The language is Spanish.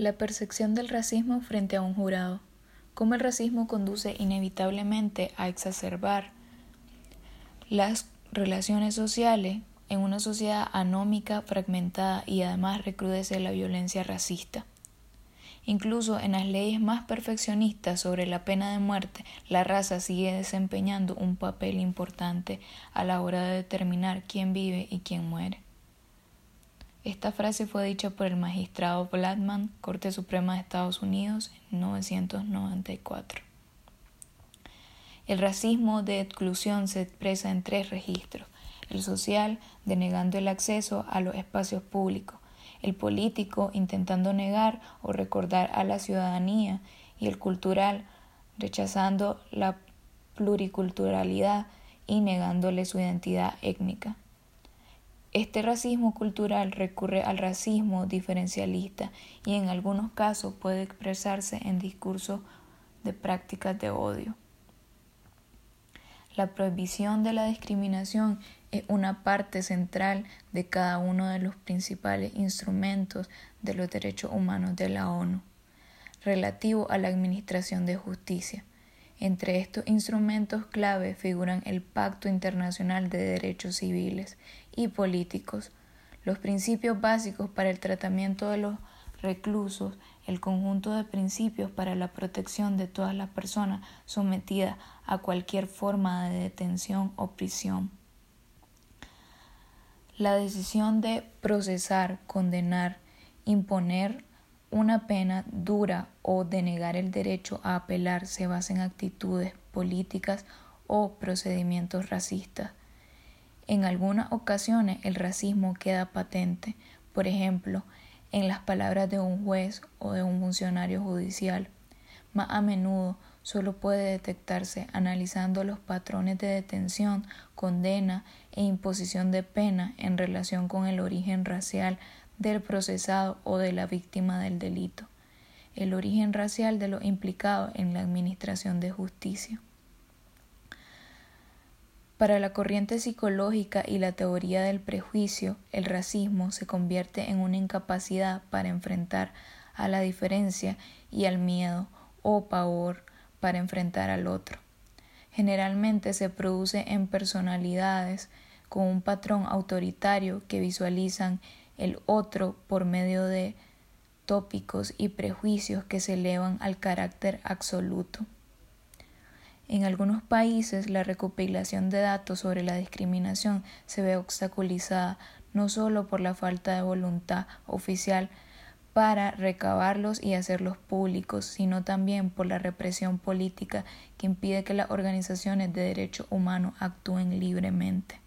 La percepción del racismo frente a un jurado. Cómo el racismo conduce inevitablemente a exacerbar las relaciones sociales en una sociedad anómica, fragmentada y además recrudece la violencia racista. Incluso en las leyes más perfeccionistas sobre la pena de muerte, la raza sigue desempeñando un papel importante a la hora de determinar quién vive y quién muere. Esta frase fue dicha por el magistrado Blackman, Corte Suprema de Estados Unidos, en 1994. El racismo de exclusión se expresa en tres registros. El social, denegando el acceso a los espacios públicos. El político, intentando negar o recordar a la ciudadanía. Y el cultural, rechazando la pluriculturalidad y negándole su identidad étnica. Este racismo cultural recurre al racismo diferencialista y en algunos casos puede expresarse en discursos de prácticas de odio. La prohibición de la discriminación es una parte central de cada uno de los principales instrumentos de los derechos humanos de la ONU, relativo a la administración de justicia. Entre estos instrumentos clave figuran el Pacto Internacional de Derechos Civiles y Políticos, los principios básicos para el tratamiento de los reclusos, el conjunto de principios para la protección de todas las personas sometidas a cualquier forma de detención o prisión. La decisión de procesar, condenar, imponer una pena dura o denegar el derecho a apelar se basa en actitudes políticas o procedimientos racistas. En algunas ocasiones el racismo queda patente, por ejemplo, en las palabras de un juez o de un funcionario judicial. Más a menudo solo puede detectarse analizando los patrones de detención, condena e imposición de pena en relación con el origen racial del procesado o de la víctima del delito, el origen racial de los implicados en la administración de justicia. Para la corriente psicológica y la teoría del prejuicio, el racismo se convierte en una incapacidad para enfrentar a la diferencia y al miedo o pavor para enfrentar al otro. Generalmente se produce en personalidades con un patrón autoritario que visualizan el otro por medio de tópicos y prejuicios que se elevan al carácter absoluto. En algunos países la recopilación de datos sobre la discriminación se ve obstaculizada no solo por la falta de voluntad oficial para recabarlos y hacerlos públicos, sino también por la represión política que impide que las organizaciones de derechos humanos actúen libremente.